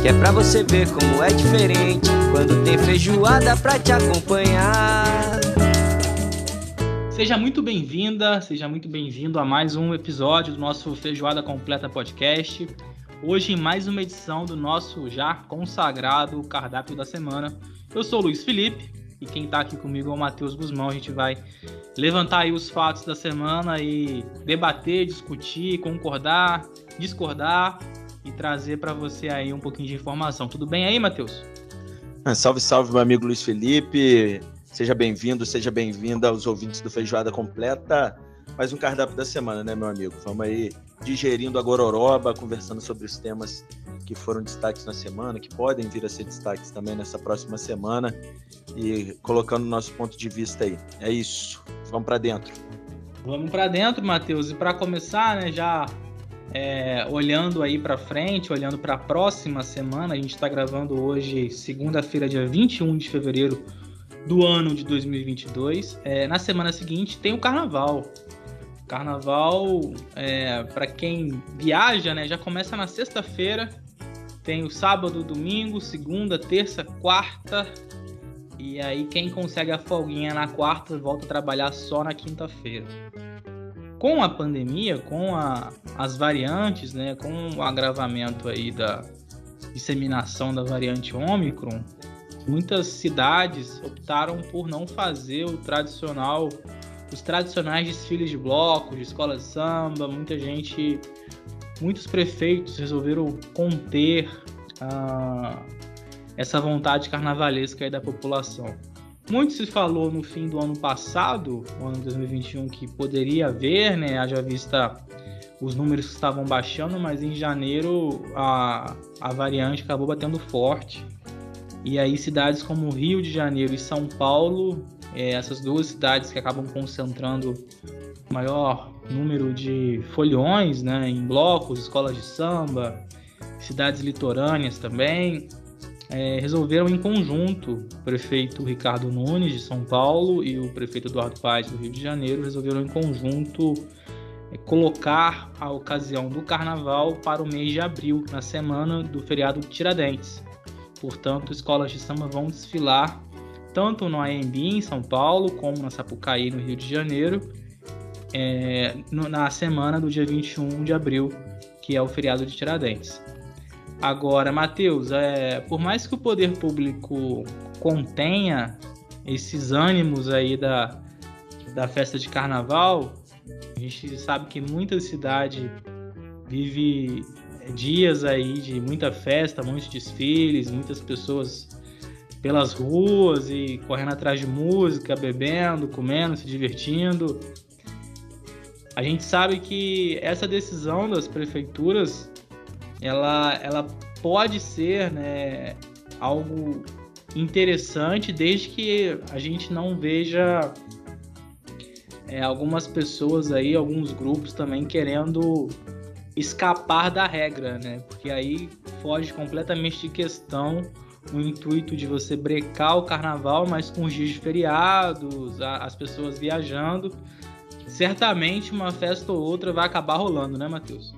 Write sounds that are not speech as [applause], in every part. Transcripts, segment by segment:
Que é pra você ver como é diferente. Quando tem feijoada pra te acompanhar. Seja muito bem-vinda, seja muito bem-vindo a mais um episódio do nosso Feijoada Completa Podcast. Hoje, em mais uma edição do nosso já consagrado cardápio da semana. Eu sou o Luiz Felipe e quem está aqui comigo é o Matheus Guzmão. A gente vai levantar aí os fatos da semana e debater, discutir, concordar, discordar e trazer para você aí um pouquinho de informação. Tudo bem aí, Matheus? Ah, salve, salve, meu amigo Luiz Felipe. Seja bem-vindo, seja bem-vinda aos ouvintes do Feijoada Completa. Mais um cardápio da semana, né, meu amigo? Vamos aí digerindo a gororoba, conversando sobre os temas que foram destaques na semana, que podem vir a ser destaques também nessa próxima semana e colocando o nosso ponto de vista aí. É isso. Vamos para dentro. Vamos para dentro, Matheus. E para começar, né, já é, olhando aí para frente, olhando para a próxima semana, a gente está gravando hoje, segunda-feira, dia 21 de fevereiro do ano de 2022. É, na semana seguinte tem o Carnaval. Carnaval, é, para quem viaja, né, já começa na sexta-feira. Tem o sábado, domingo, segunda, terça, quarta. E aí quem consegue a folguinha na quarta volta a trabalhar só na quinta-feira. Com a pandemia, com a, as variantes, né, com o agravamento aí da disseminação da variante Ômicron, muitas cidades optaram por não fazer o tradicional os tradicionais desfiles de blocos, de escola de samba, muita gente, muitos prefeitos resolveram conter ah, essa vontade carnavalesca da população. Muito se falou no fim do ano passado, o ano 2021, que poderia haver, né? Haja vista os números que estavam baixando, mas em janeiro a, a variante acabou batendo forte. E aí cidades como Rio de Janeiro e São Paulo é, essas duas cidades que acabam concentrando maior número de folhões né, em blocos, escolas de samba, cidades litorâneas também, é, resolveram em conjunto, o prefeito Ricardo Nunes de São Paulo e o prefeito Eduardo Paes do Rio de Janeiro resolveram em conjunto é, colocar a ocasião do carnaval para o mês de abril, na semana do feriado Tiradentes. Portanto, escolas de samba vão desfilar tanto no AMB em São Paulo, como na Sapucaí no Rio de Janeiro, é, no, na semana do dia 21 de abril, que é o feriado de Tiradentes. Agora, Matheus, é, por mais que o poder público contenha esses ânimos aí da, da festa de carnaval, a gente sabe que muita cidade vive dias aí de muita festa, muitos desfiles, muitas pessoas pelas ruas e correndo atrás de música, bebendo, comendo, se divertindo. A gente sabe que essa decisão das prefeituras, ela, ela pode ser né, algo interessante desde que a gente não veja é, algumas pessoas aí, alguns grupos também querendo escapar da regra, né? Porque aí foge completamente de questão o intuito de você brecar o carnaval, mas com os dias de feriados, as pessoas viajando, certamente uma festa ou outra vai acabar rolando, né, Matheus?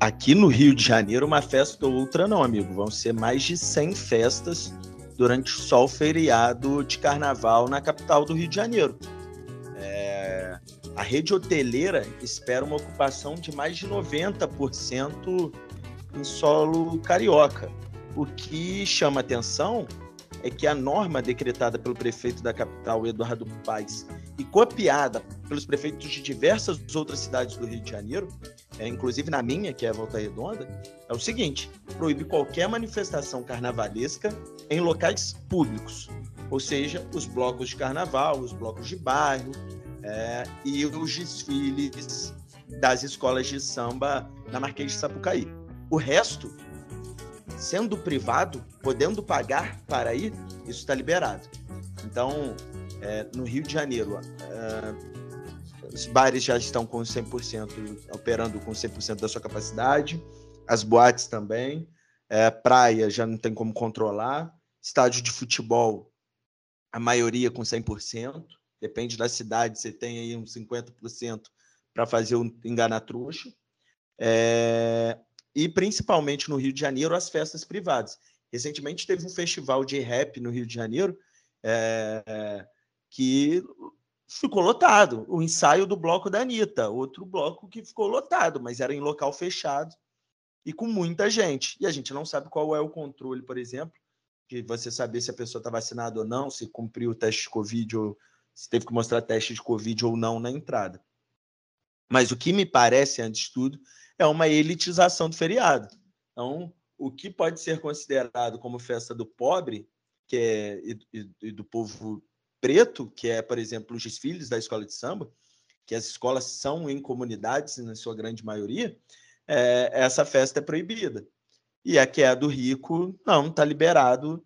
Aqui no Rio de Janeiro, uma festa ou outra não, amigo. Vão ser mais de 100 festas durante só o feriado de carnaval na capital do Rio de Janeiro. É... A rede hoteleira espera uma ocupação de mais de 90% em solo carioca. O que chama atenção é que a norma decretada pelo prefeito da capital, Eduardo Paes, e copiada pelos prefeitos de diversas outras cidades do Rio de Janeiro, é, inclusive na minha, que é a Volta Redonda, é o seguinte: proíbe qualquer manifestação carnavalesca em locais públicos, ou seja, os blocos de carnaval, os blocos de bairro é, e os desfiles das escolas de samba na Marquês de Sapucaí. O resto sendo privado, podendo pagar para ir, isso está liberado. Então, é, no Rio de Janeiro, é, os bares já estão com 100%, operando com 100% da sua capacidade, as boates também, é, praia já não tem como controlar, estádio de futebol, a maioria com 100%, depende da cidade, você tem aí uns 50% para fazer o enganar trouxa. É, e principalmente no Rio de Janeiro, as festas privadas. Recentemente teve um festival de rap no Rio de Janeiro. É, que ficou lotado. O ensaio do bloco da Anitta, outro bloco que ficou lotado, mas era em local fechado e com muita gente. E a gente não sabe qual é o controle, por exemplo, de você saber se a pessoa está vacinada ou não, se cumpriu o teste de Covid ou se teve que mostrar teste de Covid ou não na entrada. Mas o que me parece, antes de tudo, é uma elitização do feriado. Então, o que pode ser considerado como festa do pobre, que é e, e do povo preto, que é, por exemplo, os desfiles da escola de samba, que as escolas são em comunidades, na sua grande maioria, é, essa festa é proibida. E a que é do rico, não, está liberado.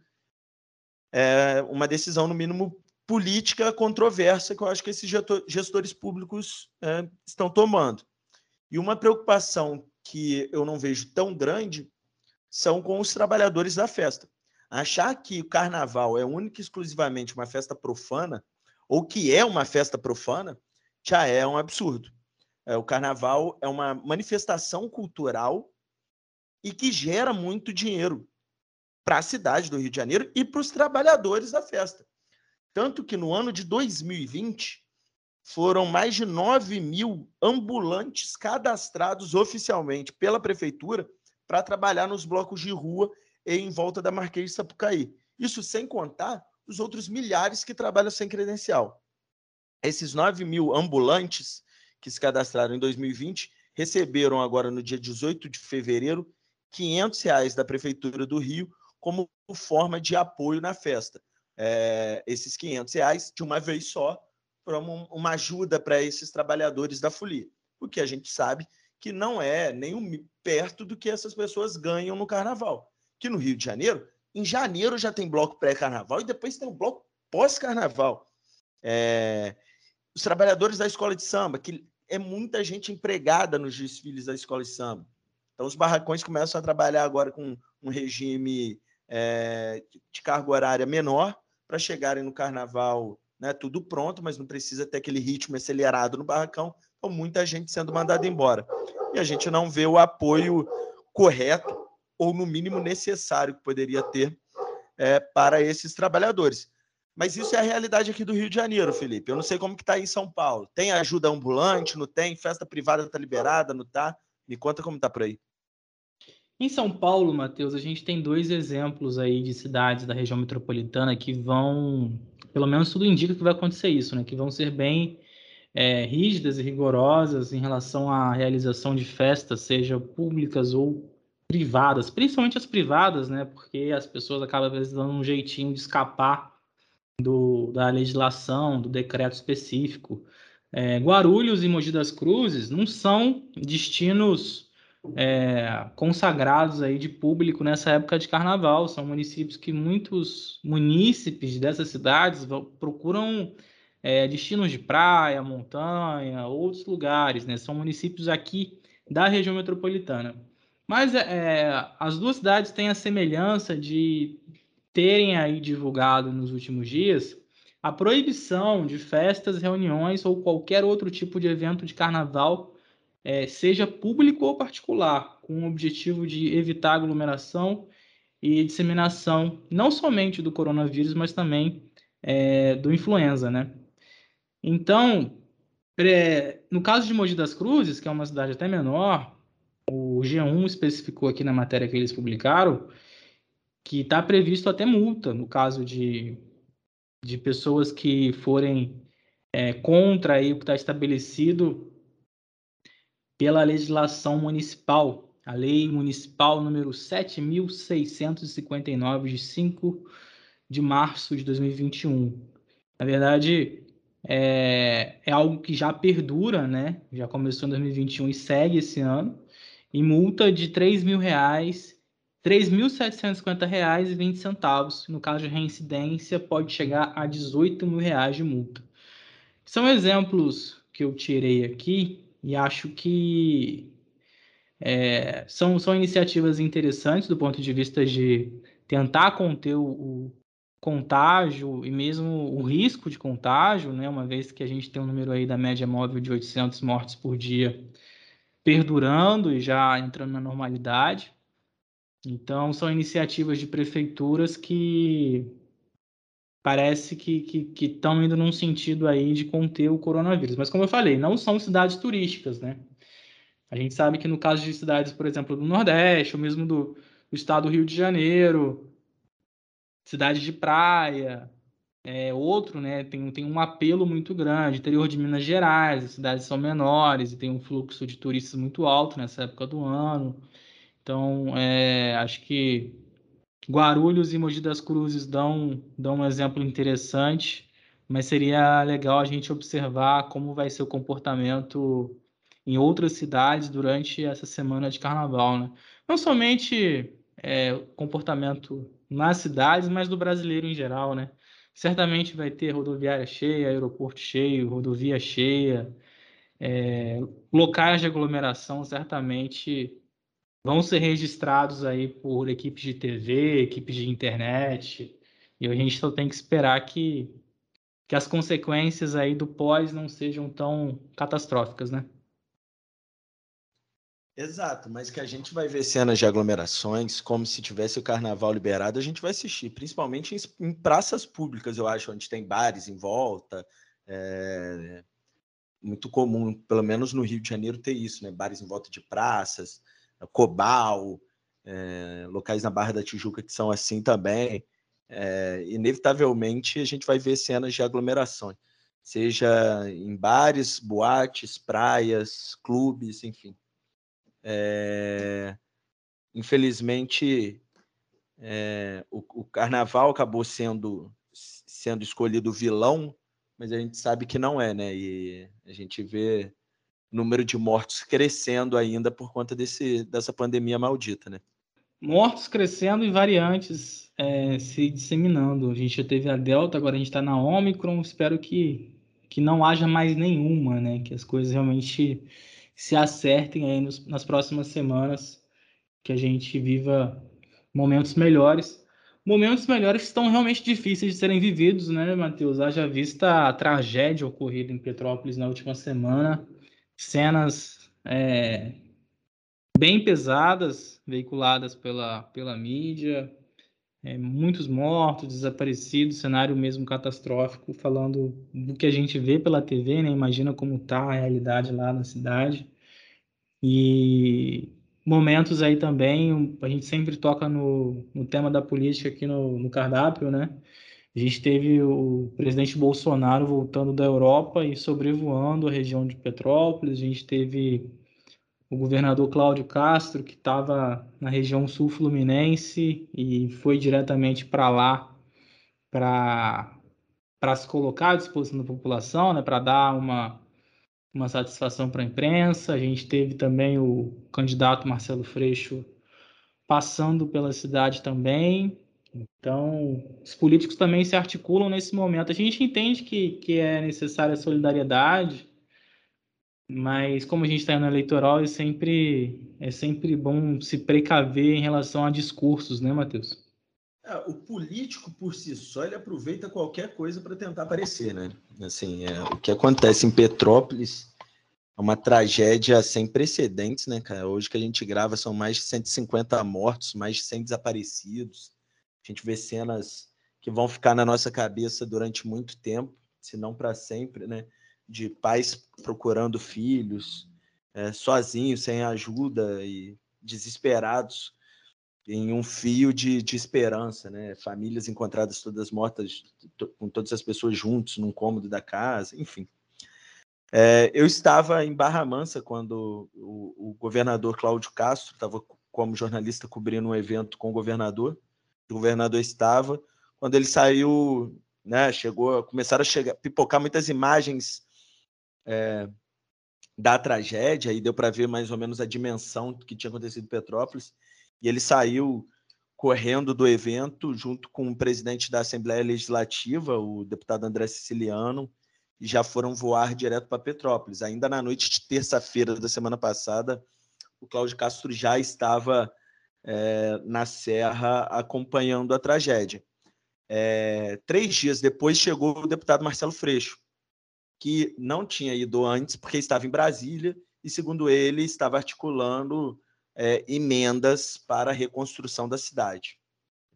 É uma decisão, no mínimo, política controversa que eu acho que esses gestores públicos é, estão tomando. E uma preocupação que eu não vejo tão grande são com os trabalhadores da festa. Achar que o carnaval é única e exclusivamente uma festa profana, ou que é uma festa profana, já é um absurdo. É, o carnaval é uma manifestação cultural e que gera muito dinheiro para a cidade do Rio de Janeiro e para os trabalhadores da festa. Tanto que no ano de 2020, foram mais de 9 mil ambulantes cadastrados oficialmente pela prefeitura para trabalhar nos blocos de rua em volta da Marquês de Sapucaí. Isso sem contar os outros milhares que trabalham sem credencial. Esses 9 mil ambulantes que se cadastraram em 2020 receberam agora no dia 18 de fevereiro 500 reais da prefeitura do Rio como forma de apoio na festa. É, esses 500 reais de uma vez só para uma ajuda para esses trabalhadores da folia, porque a gente sabe que não é nem um, perto do que essas pessoas ganham no carnaval. Que no Rio de Janeiro, em janeiro já tem bloco pré-carnaval e depois tem um bloco pós-carnaval. É... Os trabalhadores da escola de samba, que é muita gente empregada nos desfiles da escola de samba. Então, os barracões começam a trabalhar agora com um regime é, de carga horária menor para chegarem no carnaval né, tudo pronto, mas não precisa ter aquele ritmo acelerado no barracão, então muita gente sendo mandada embora. E a gente não vê o apoio correto ou no mínimo necessário que poderia ter é, para esses trabalhadores. Mas isso é a realidade aqui do Rio de Janeiro, Felipe. Eu não sei como que está em São Paulo. Tem ajuda ambulante? Não tem? Festa privada está liberada? Não está? Me conta como está por aí. Em São Paulo, Matheus, a gente tem dois exemplos aí de cidades da região metropolitana que vão pelo menos tudo indica que vai acontecer isso, né? Que vão ser bem é, rígidas e rigorosas em relação à realização de festas, seja públicas ou privadas, principalmente as privadas, né? Porque as pessoas acabam vezes dando um jeitinho de escapar do, da legislação, do decreto específico. É, Guarulhos e Mogi das Cruzes não são destinos é, consagrados aí de público nessa época de carnaval. São municípios que muitos munícipes dessas cidades procuram é, destinos de praia, montanha, outros lugares, né? São municípios aqui da região metropolitana. Mas é, é, as duas cidades têm a semelhança de terem aí divulgado nos últimos dias a proibição de festas, reuniões ou qualquer outro tipo de evento de carnaval é, seja público ou particular, com o objetivo de evitar aglomeração e disseminação não somente do coronavírus, mas também é, do influenza, né? Então, é, no caso de Mogi das Cruzes, que é uma cidade até menor, o G1 especificou aqui na matéria que eles publicaram que está previsto até multa no caso de, de pessoas que forem é, contra aí o que está estabelecido pela legislação municipal, a Lei Municipal número 7.659, de 5 de março de 2021. Na verdade, é, é algo que já perdura, né? Já começou em 2021 e segue esse ano, e multa de 3 mil reais, R$ 3.750,20. No caso de reincidência, pode chegar a 18 mil reais de multa. São exemplos que eu tirei aqui e acho que é, são, são iniciativas interessantes do ponto de vista de tentar conter o, o, contágio e mesmo o risco de contágio, né, uma vez que a gente tem um número aí da média móvel de 800 mortes por dia perdurando e já entrando na normalidade. Então, são iniciativas de prefeituras que parece que estão indo num sentido aí de conter o coronavírus. Mas, como eu falei, não são cidades turísticas, né? A gente sabe que no caso de cidades, por exemplo, do Nordeste, ou mesmo do, do estado do Rio de Janeiro, cidades de praia, é, outro, né, tem, tem um apelo muito grande. Interior de Minas Gerais, as cidades são menores e tem um fluxo de turistas muito alto nessa época do ano. Então, é, acho que Guarulhos e Mogi das Cruzes dão, dão um exemplo interessante, mas seria legal a gente observar como vai ser o comportamento em outras cidades durante essa semana de carnaval. Né? Não somente é, comportamento nas cidades, mas do brasileiro em geral, né? Certamente vai ter rodoviária cheia, aeroporto cheio, rodovia cheia, é, locais de aglomeração certamente vão ser registrados aí por equipes de TV, equipes de internet, e a gente só tem que esperar que, que as consequências aí do pós não sejam tão catastróficas, né? Exato, mas que a gente vai ver cenas de aglomerações como se tivesse o carnaval liberado, a gente vai assistir, principalmente em, praças públicas, eu acho, onde tem bares em volta. É muito comum, pelo menos no Rio de Janeiro, ter isso, né? Bares em volta de praças, Cobal, é, locais na Barra da Tijuca que são assim também. É, inevitavelmente a gente vai ver cenas de aglomerações, seja em bares, boates, praias, clubes, enfim. É, infelizmente, é, o, o, carnaval acabou sendo, sendo escolhido vilão, mas a gente sabe que não é, né? E a gente vê o número de mortos crescendo ainda por conta desse, dessa pandemia maldita, né? Mortos crescendo e variantes é, se disseminando. A gente já teve a Delta, agora a gente está na Omicron. Espero que, que não haja mais nenhuma, né? Que as coisas realmente se acertem aí nos, nas próximas semanas, que a gente viva momentos melhores. Momentos melhores que estão realmente difíceis de serem vividos, né, Matheus? Haja vista a tragédia ocorrida em Petrópolis na última semana, cenas é, bem pesadas veiculadas pela, pela mídia, é, muitos mortos, desaparecidos, cenário mesmo catastrófico, falando do que a gente vê pela TV, né? Imagina como está a realidade lá na cidade. E momentos aí também, a gente sempre toca no, no tema da política aqui no, no cardápio, né? A gente teve o presidente Bolsonaro voltando da Europa e sobrevoando a região de Petrópolis. A gente teve o governador Cláudio Castro, que estava na região sul fluminense e foi diretamente para lá para se colocar à disposição da população, né, para dar uma, uma satisfação para a imprensa. A gente teve também o candidato Marcelo Freixo passando pela cidade também. Então, os políticos também se articulam nesse momento. A gente entende que, que é necessária solidariedade, mas como a gente está no eleitoral, é sempre, é sempre bom se precaver em relação a discursos, né, Matheus? É, o político por si só ele aproveita qualquer coisa para tentar aparecer, né? Assim, é, o que acontece em Petrópolis é uma tragédia sem precedentes, né, cara? Hoje que a gente grava são mais de 150 mortos, mais de 100 desaparecidos. A gente vê cenas que vão ficar na nossa cabeça durante muito tempo, se não para sempre, né? De pais procurando filhos, é, sozinhos, sem ajuda e desesperados em um fio de, de esperança, né? Famílias encontradas todas mortas, com todas as pessoas juntos num cômodo da casa, enfim. É, eu estava em Barra Mansa quando o, o governador Cláudio Castro estava como jornalista cobrindo um evento com o governador. O governador estava quando ele saiu, né? Chegou, começaram a chegar, pipocar muitas imagens é, da tragédia e deu para ver mais ou menos a dimensão que tinha acontecido em Petrópolis e ele saiu correndo do evento, junto com o presidente da Assembleia Legislativa, o deputado André Siciliano, e já foram voar direto para Petrópolis. Ainda na noite de terça-feira da semana passada, o Cláudio Castro já estava é, na Serra acompanhando a tragédia. É, três dias depois chegou o deputado Marcelo Freixo, que não tinha ido antes porque estava em Brasília e, segundo ele, estava articulando é, emendas para a reconstrução da cidade.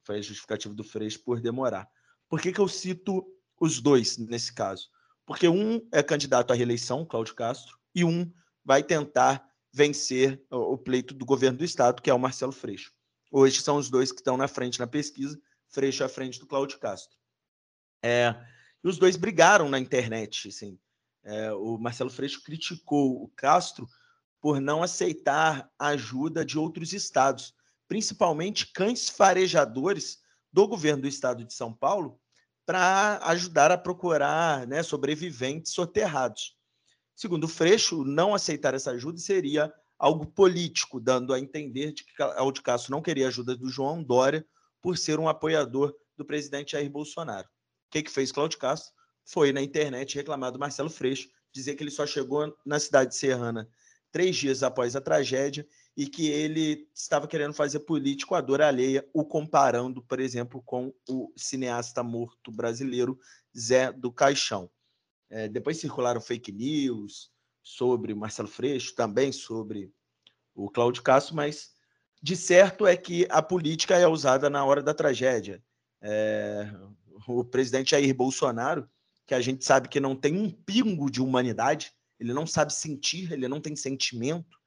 Foi a justificativa do Freixo por demorar. Por que, que eu cito os dois nesse caso? Porque um é candidato à reeleição, Cláudio Castro, e um vai tentar vencer o pleito do governo do estado, que é o Marcelo Freixo. Hoje são os dois que estão na frente na pesquisa, Freixo à frente do Cláudio Castro. É, e os dois brigaram na internet. Assim. É, o Marcelo Freixo criticou o Castro por não aceitar ajuda de outros estados, principalmente cães farejadores do governo do estado de São Paulo, para ajudar a procurar né, sobreviventes soterrados. Segundo Freixo, não aceitar essa ajuda seria algo político, dando a entender de que Aldo Castro não queria ajuda do João Dória por ser um apoiador do presidente Jair Bolsonaro. Que, que fez Cláudio Castro? Foi na internet reclamar do Marcelo Freixo, dizer que ele só chegou na cidade serrana três dias após a tragédia e que ele estava querendo fazer político à dor alheia, o comparando, por exemplo, com o cineasta morto brasileiro Zé do Caixão. É, depois circularam fake news sobre Marcelo Freixo, também sobre o Cláudio Castro, mas de certo é que a política é usada na hora da tragédia. É, o presidente Jair Bolsonaro, que a gente sabe que não tem um pingo de humanidade, ele não sabe sentir, ele não tem sentimento.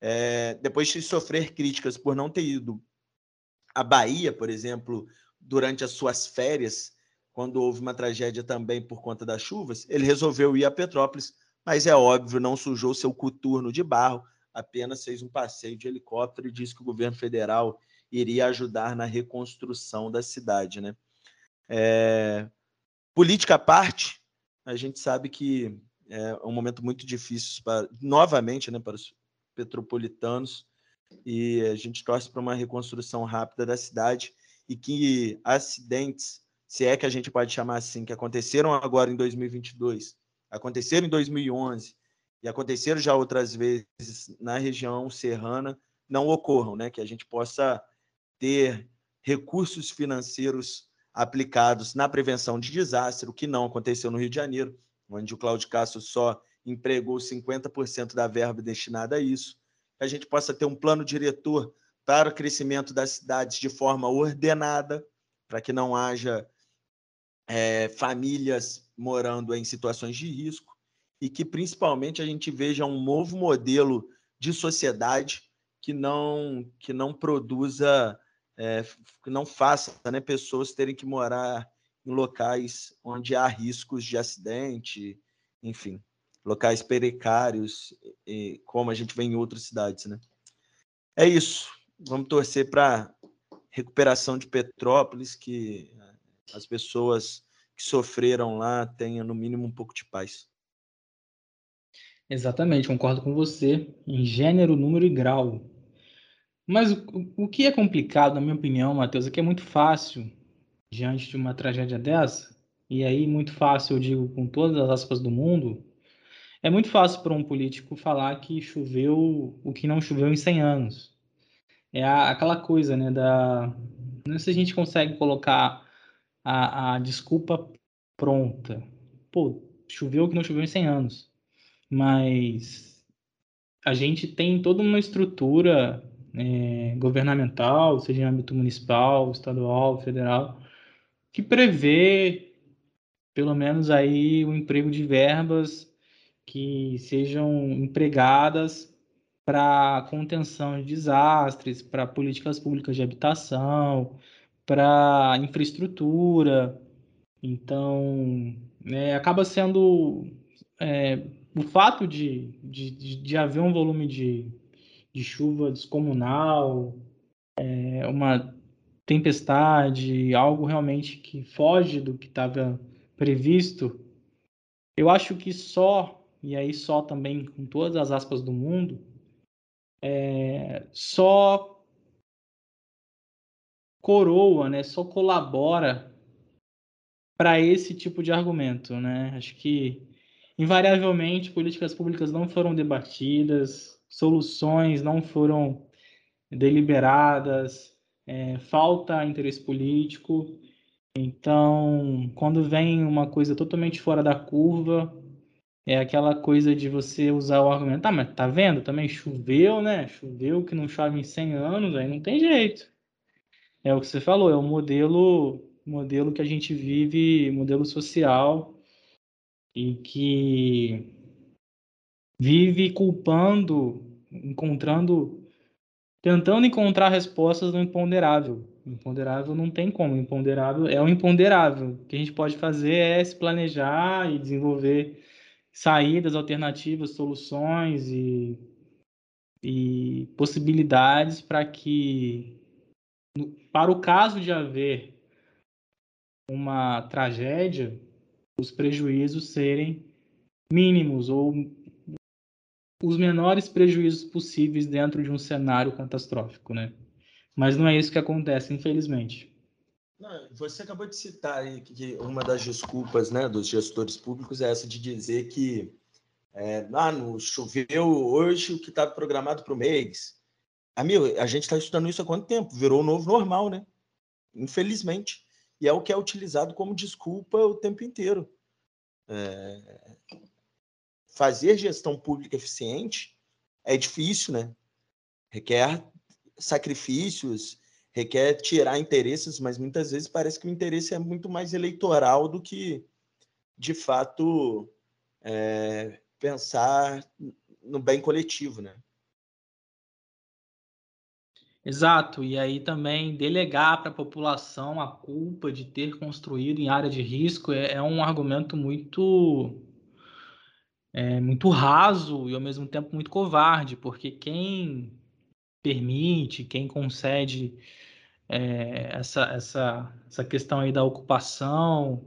É, depois de sofrer críticas por não ter ido à Bahia, por exemplo, durante as suas férias, quando houve uma tragédia também por conta das chuvas, ele resolveu ir a Petrópolis, mas é óbvio, não sujou seu coturno de barro, apenas fez um passeio de helicóptero e disse que o governo federal iria ajudar na reconstrução da cidade. Né? É, política à parte, a gente sabe que é um momento muito difícil para, novamente, né, para os petropolitanos e a gente torce para uma reconstrução rápida da cidade e que acidentes, se é que a gente pode chamar assim, que aconteceram agora em 2022, aconteceram em 2011 e aconteceram já outras vezes na região serrana, não ocorram, né? Que a gente possa ter recursos financeiros aplicados na prevenção de desastre, o que não aconteceu no Rio de Janeiro onde o Cláudio Castro só empregou 50% da verba destinada a isso, que a gente possa ter um plano diretor para o crescimento das cidades de forma ordenada, para que não haja é, famílias morando em situações de risco e que principalmente a gente veja um novo modelo de sociedade que não que não produza é, que não faça né, pessoas terem que morar em locais onde há riscos de acidente, enfim, locais precários, e, como a gente vê em outras cidades, né? É isso. Vamos torcer para recuperação de Petrópolis, que as pessoas que sofreram lá tenham no mínimo um pouco de paz. Exatamente, concordo com você em gênero, número e grau. Mas o, o que é complicado, na minha opinião, Matheus, é que é muito fácil diante de uma tragédia dessa, e aí muito fácil, eu digo com todas as aspas do mundo, é muito fácil para um político falar que choveu o que não choveu em 100 anos. É a, aquela coisa, né, da... Não sei se a gente consegue colocar a, a desculpa pronta. Pô, choveu o que não choveu em 100 anos. Mas a gente tem toda uma estrutura é, governamental, seja em âmbito municipal, estadual, federal, que prevê pelo menos aí o emprego de verbas que sejam empregadas para contenção de desastres, para políticas públicas de habitação, para infraestrutura. Então, né, acaba sendo é, o fato de, de, de, haver um volume de, de chuva descomunal, é, uma tempestade, algo realmente que foge do que estava previsto, eu acho que só, e aí só também com todas as aspas do mundo, é, só coroa, né, só colabora para esse tipo de argumento, né? Acho que invariavelmente políticas públicas não foram debatidas, soluções não foram deliberadas, é, falta interesse político. Então, quando vem uma coisa totalmente fora da curva, é aquela coisa de você usar o argumento, ah, mas tá vendo? Também choveu, né? Choveu que não chove em 100 anos, aí não tem jeito. É o que você falou, é o modelo, modelo que a gente vive, modelo social, e que vive culpando, encontrando, tentando encontrar respostas no imponderável. O imponderável não tem como, o imponderável é o imponderável. O que a gente pode fazer é se planejar e desenvolver saídas, alternativas, soluções e, e possibilidades para que, para o caso de haver uma tragédia, os prejuízos serem mínimos ou os menores prejuízos possíveis dentro de um cenário catastrófico, né? Mas não é isso que acontece, infelizmente. Você acabou de citar aí que uma das desculpas né, dos gestores públicos é essa de dizer que é, ah, não choveu hoje o que estava programado para o mês. Amigo, a gente está estudando isso há quanto tempo? Virou o novo normal, né? Infelizmente. E é o que é utilizado como desculpa o tempo inteiro. É... Fazer gestão pública eficiente é difícil, né? Requer sacrifícios, requer tirar interesses, mas muitas vezes parece que o interesse é muito mais eleitoral do que, de fato, é, pensar no bem coletivo, né? Exato, e aí também delegar para a população a culpa de ter construído em área de risco é, é um argumento muito é, muito raso e ao mesmo tempo muito covarde, porque quem permite, quem concede é, essa, essa, essa questão aí da ocupação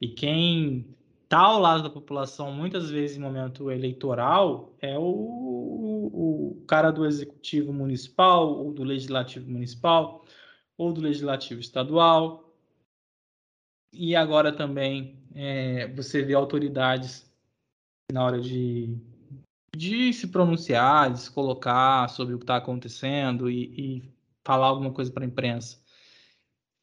e quem está ao lado da população muitas vezes em momento eleitoral é o, o cara do executivo municipal ou do legislativo municipal ou do legislativo estadual. E agora também é, você vê autoridades na hora de de se pronunciar, de se colocar sobre o que está acontecendo e, e falar alguma coisa para a imprensa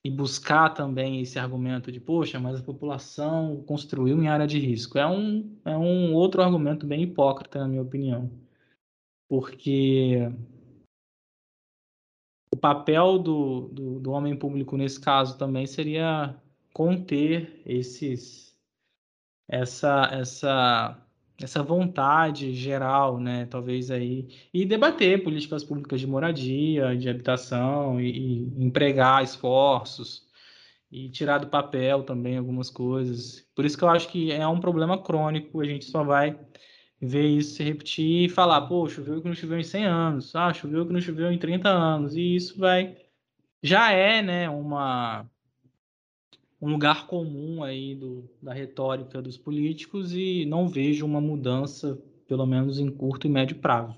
e buscar também esse argumento de, poxa, mas a população construiu em área de risco. É um, é um outro argumento bem hipócrita, na minha opinião. Porque o papel do, do, do homem público nesse caso também seria conter esses essa essa essa vontade geral, né, talvez aí, e debater políticas públicas de moradia, de habitação, e, e, empregar esforços, e tirar do papel também algumas coisas. Por isso que eu acho que é um problema crônico, a gente só vai ver isso se repetir e falar, pô, choveu que não choveu em 100 anos, ah, choveu que não choveu em 30 anos, e isso vai... Já é, né, uma um lugar comum aí do, da retórica dos políticos e não vejo uma mudança, pelo menos em curto e médio prazo.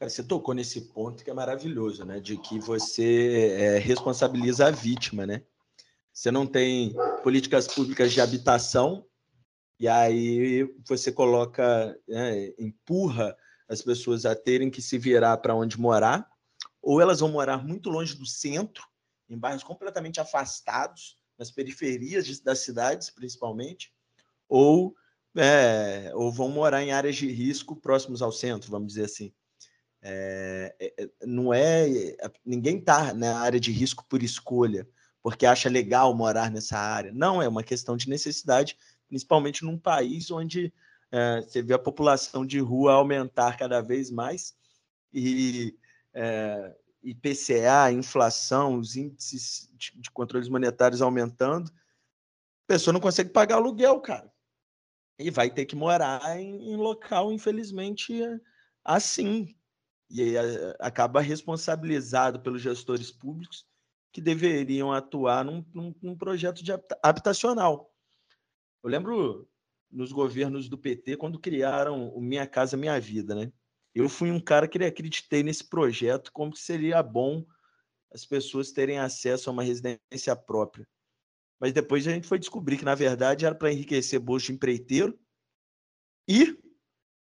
Você tocou nesse ponto que é maravilhoso, né? De que você é, responsabiliza a vítima, né? Você não tem políticas públicas de habitação e aí você coloca, né, empurra as pessoas a terem que se virar para onde morar, ou elas vão morar muito longe do centro, em bairros completamente afastados, nas periferias de, das cidades, principalmente, ou, é, ou vão morar em áreas de risco próximos ao centro, vamos dizer assim. É, é, é não é ninguém está na área de risco por escolha, porque acha legal morar nessa área. Não, é uma questão de necessidade, principalmente num país onde é, você vê a população de rua aumentar cada vez mais e é, IPCA, inflação, os índices de, de controles monetários aumentando, a pessoa não consegue pagar aluguel, cara. E vai ter que morar em, em local, infelizmente, assim. E aí, acaba responsabilizado pelos gestores públicos que deveriam atuar num, num, num projeto de habitacional. Eu lembro nos governos do PT, quando criaram o Minha Casa Minha Vida, né? Eu fui um cara que acreditei nesse projeto como que seria bom as pessoas terem acesso a uma residência própria. Mas depois a gente foi descobrir que, na verdade, era para enriquecer bolso de empreiteiro e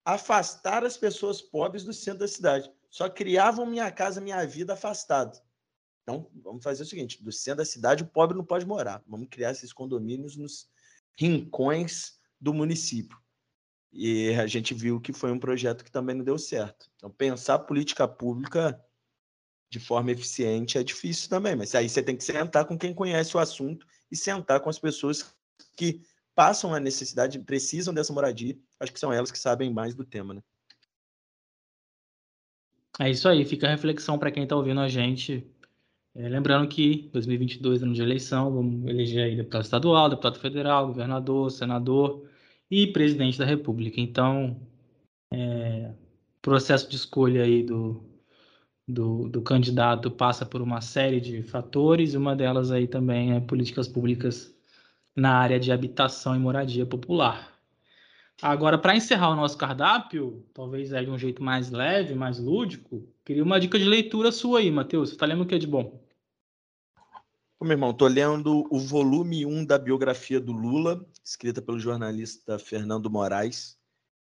afastar as pessoas pobres do centro da cidade. Só criavam Minha Casa Minha Vida afastado. Então, vamos fazer o seguinte: do centro da cidade, o pobre não pode morar. Vamos criar esses condomínios nos rincões do município. E a gente viu que foi um projeto que também não deu certo. Então, pensar política pública de forma eficiente é difícil também, mas aí você tem que sentar com quem conhece o assunto e sentar com as pessoas que passam a necessidade, precisam dessa moradia. Acho que são elas que sabem mais do tema, né? É isso aí, fica a reflexão para quem está ouvindo a gente. É, lembrando que 2022 é ano de eleição, vamos eleger aí deputado estadual, deputado federal, governador, senador e presidente da República. Então, é, processo de escolha aí do, do, do candidato passa por uma série de fatores, uma delas aí também é políticas públicas na área de habitação e moradia popular. Agora, para encerrar o nosso cardápio, talvez é de um jeito mais leve, mais lúdico, queria uma dica de leitura sua aí, Matheus. Você está lendo o que de bom? Meu irmão, estou lendo o volume 1 da biografia do Lula, escrita pelo jornalista Fernando Moraes.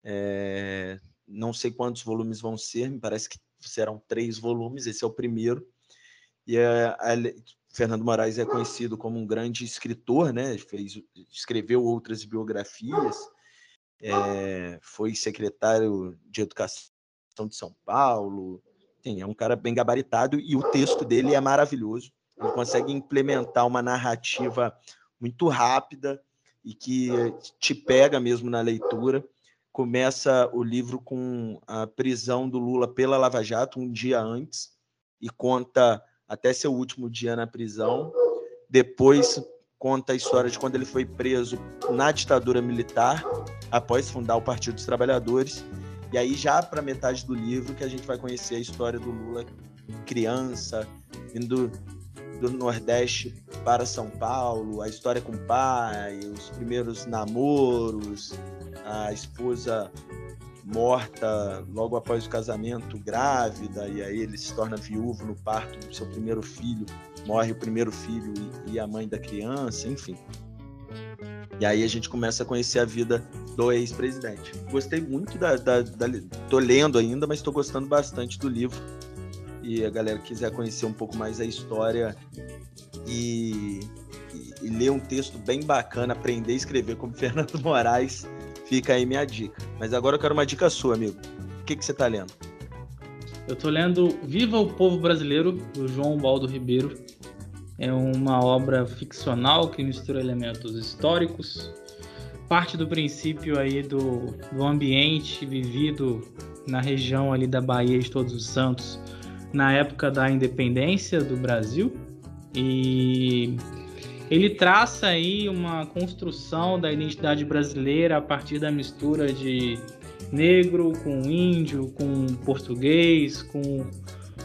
É... Não sei quantos volumes vão ser, me parece que serão três volumes, esse é o primeiro. E é, Fernando Moraes é conhecido como um grande escritor, né? Fez, escreveu outras biografias é, foi secretário de Educação de São Paulo, tem, é um cara bem gabaritado e o texto dele é maravilhoso. Ele consegue implementar uma narrativa muito rápida e que te pega mesmo na leitura. Começa o livro com a prisão do Lula pela Lava Jato um dia antes e conta até seu último dia na prisão. Depois conta a história de quando ele foi preso na ditadura militar, após fundar o Partido dos Trabalhadores. E aí, já para metade do livro, que a gente vai conhecer a história do Lula criança, indo do Nordeste para São Paulo, a história com o pai, os primeiros namoros, a esposa morta logo após o casamento, grávida, e aí ele se torna viúvo no parto do seu primeiro filho, morre o primeiro filho e, a mãe da criança, enfim. E aí a gente começa a conhecer a vida do ex-presidente. Gostei muito da, da, da, Tô lendo ainda, mas estou gostando bastante do livro. E a galera quiser conhecer um pouco mais a história e, e, e ler um texto bem bacana, aprender a escrever como [laughs] Fernando Moraes, Fica aí minha dica. Mas agora eu quero uma dica sua, amigo. O que, que você está lendo? Eu estou lendo Viva o Povo Brasileiro, do João Baldo Ribeiro. É uma obra ficcional que mistura elementos históricos, parte do princípio aí do, do ambiente vivido na região ali da Bahia de Todos os Santos na época da independência do Brasil. E ele traça aí uma construção da identidade brasileira a partir da mistura de negro com índio, com português, com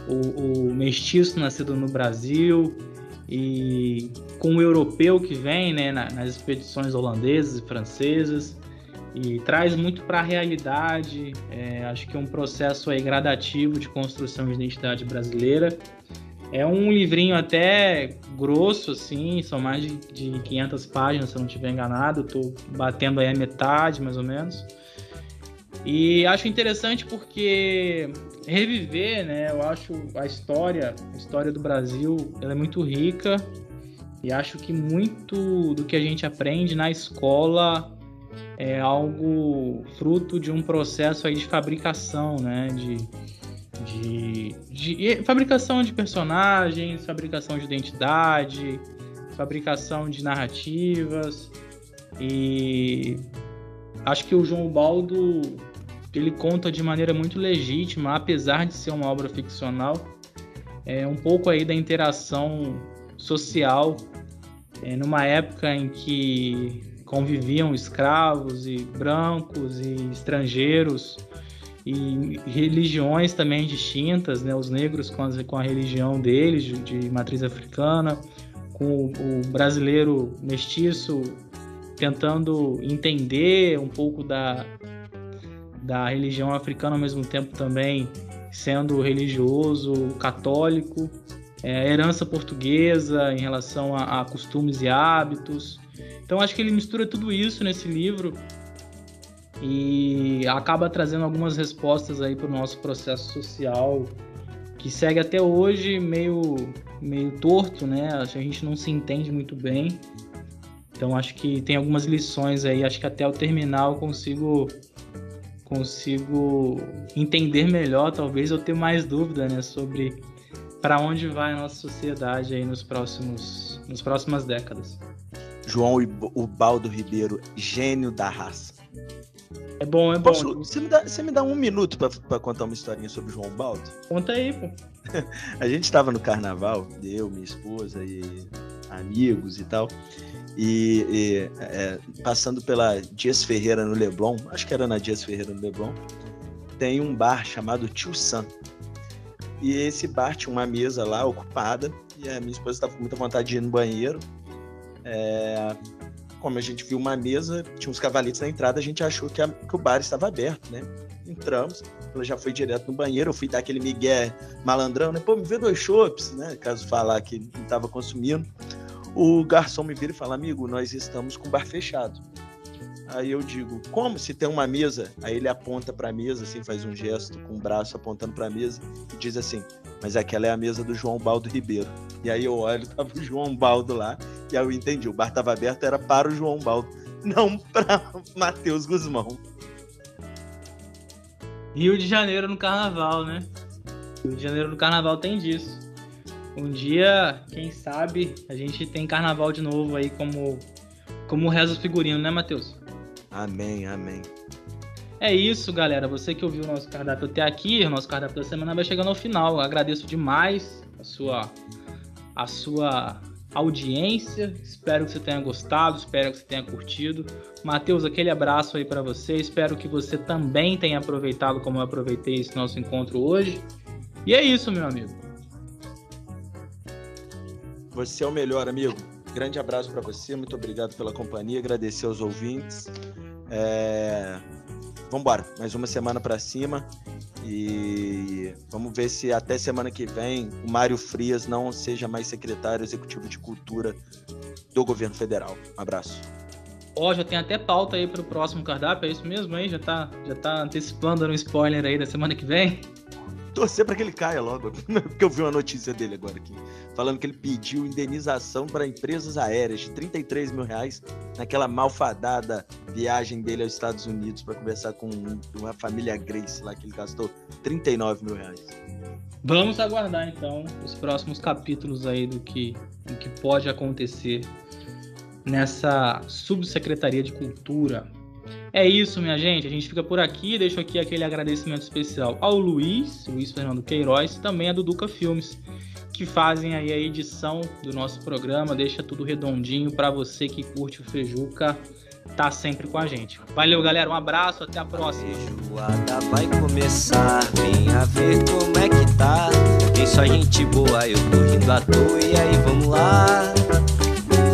o, o mestiço nascido no Brasil e com o europeu que vem né, nas expedições holandesas e francesas e traz muito para a realidade. É, acho que é um processo aí gradativo de construção de identidade brasileira é um livrinho até grosso, assim, são mais de, de 500 páginas, se eu não estiver enganado. Estou batendo aí a metade, mais ou menos. E acho interessante porque reviver, né? Eu acho a história, a história do Brasil, ela é muito rica e acho que muito do que a gente aprende na escola é algo fruto de um processo aí de fabricação, né? De, de, de fabricação de personagens, fabricação de identidade, fabricação de narrativas e acho que o João Baldo ele conta de maneira muito legítima, apesar de ser uma obra ficcional, é um pouco aí da interação social é, numa época em que conviviam escravos e brancos e estrangeiros e religiões também distintas, né? Os negros com a, com a religião deles, de, de matriz africana, com o, o, brasileiro mestiço tentando entender um pouco da, da religião africana ao mesmo tempo também sendo religioso católico é, herança portuguesa, em relação a, a costumes e hábitos. Então acho que ele mistura tudo isso nesse livro e acaba trazendo algumas respostas aí para o nosso processo social que segue até hoje meio meio torto, né? A gente não se entende muito bem. Então acho que tem algumas lições aí, acho que até o terminal consigo consigo entender melhor, talvez eu ter mais dúvida, né, sobre para onde vai a nossa sociedade aí nos próximos nas próximas décadas. João Ubaldo Ribeiro, gênio da raça. É bom, é Posso, bom. Você me dá, você me dá um minuto para contar uma historinha sobre o João Baldo? Conta aí, pô. [laughs] a gente estava no carnaval, eu, minha esposa e amigos e tal. E, e é, passando pela Dias Ferreira no Leblon, acho que era na Dias Ferreira no Leblon, tem um bar chamado Tio Sam. E esse bar tinha uma mesa lá ocupada, e a minha esposa estava com muita vontade de ir no banheiro. É, como a gente viu uma mesa, tinha uns cavaletes na entrada, a gente achou que, a, que o bar estava aberto, né? Entramos, ela já foi direto no banheiro, eu fui dar aquele migué malandrão, né? Pô, me vê dois chopps, né? Caso falar que não estava consumindo. O garçom me vira e fala, amigo, nós estamos com o bar fechado. Aí eu digo, como se tem uma mesa? Aí ele aponta para a mesa, assim, faz um gesto com o braço apontando para a mesa e diz assim: Mas aquela é a mesa do João Baldo Ribeiro. E aí eu olho, [laughs] tava o João Baldo lá, e aí eu entendi: o bar estava aberto, era para o João Baldo, [laughs] não para [laughs] Matheus Guzmão. Rio de Janeiro no carnaval, né? Rio de Janeiro no carnaval tem disso. Um dia, quem sabe, a gente tem carnaval de novo aí como como o figurino, né, Matheus? Amém, amém. É isso, galera. Você que ouviu o nosso cardápio até aqui, o nosso cardápio da semana vai chegando ao final. Eu agradeço demais a sua, a sua audiência. Espero que você tenha gostado, espero que você tenha curtido. Matheus, aquele abraço aí para você. Espero que você também tenha aproveitado como eu aproveitei esse nosso encontro hoje. E é isso, meu amigo. Você é o melhor, amigo. Grande abraço para você, muito obrigado pela companhia, agradecer aos ouvintes. É... Vamos embora, mais uma semana para cima e vamos ver se até semana que vem o Mário Frias não seja mais secretário executivo de cultura do governo federal. Um abraço. Ó, oh, já tem até pauta aí para o próximo cardápio, é isso mesmo aí? Já tá, já tá antecipando um spoiler aí da semana que vem? Torcer para que ele caia logo, [laughs] porque eu vi uma notícia dele agora aqui, falando que ele pediu indenização para empresas aéreas de 33 mil reais naquela malfadada viagem dele aos Estados Unidos para conversar com uma família Grace lá que ele gastou 39 mil reais. Vamos aguardar então os próximos capítulos aí do que, do que pode acontecer nessa subsecretaria de cultura é isso, minha gente. A gente fica por aqui. Deixo aqui aquele agradecimento especial ao Luiz, Luiz Fernando Queiroz, e também a Duduca Filmes, que fazem aí a edição do nosso programa. Deixa tudo redondinho para você que curte o Fejuca tá sempre com a gente. Valeu, galera. Um abraço, até a próxima. Feijoada vai começar, venha ver como é que tá. Tem só gente boa, eu tô rindo à toa, e aí vamos lá.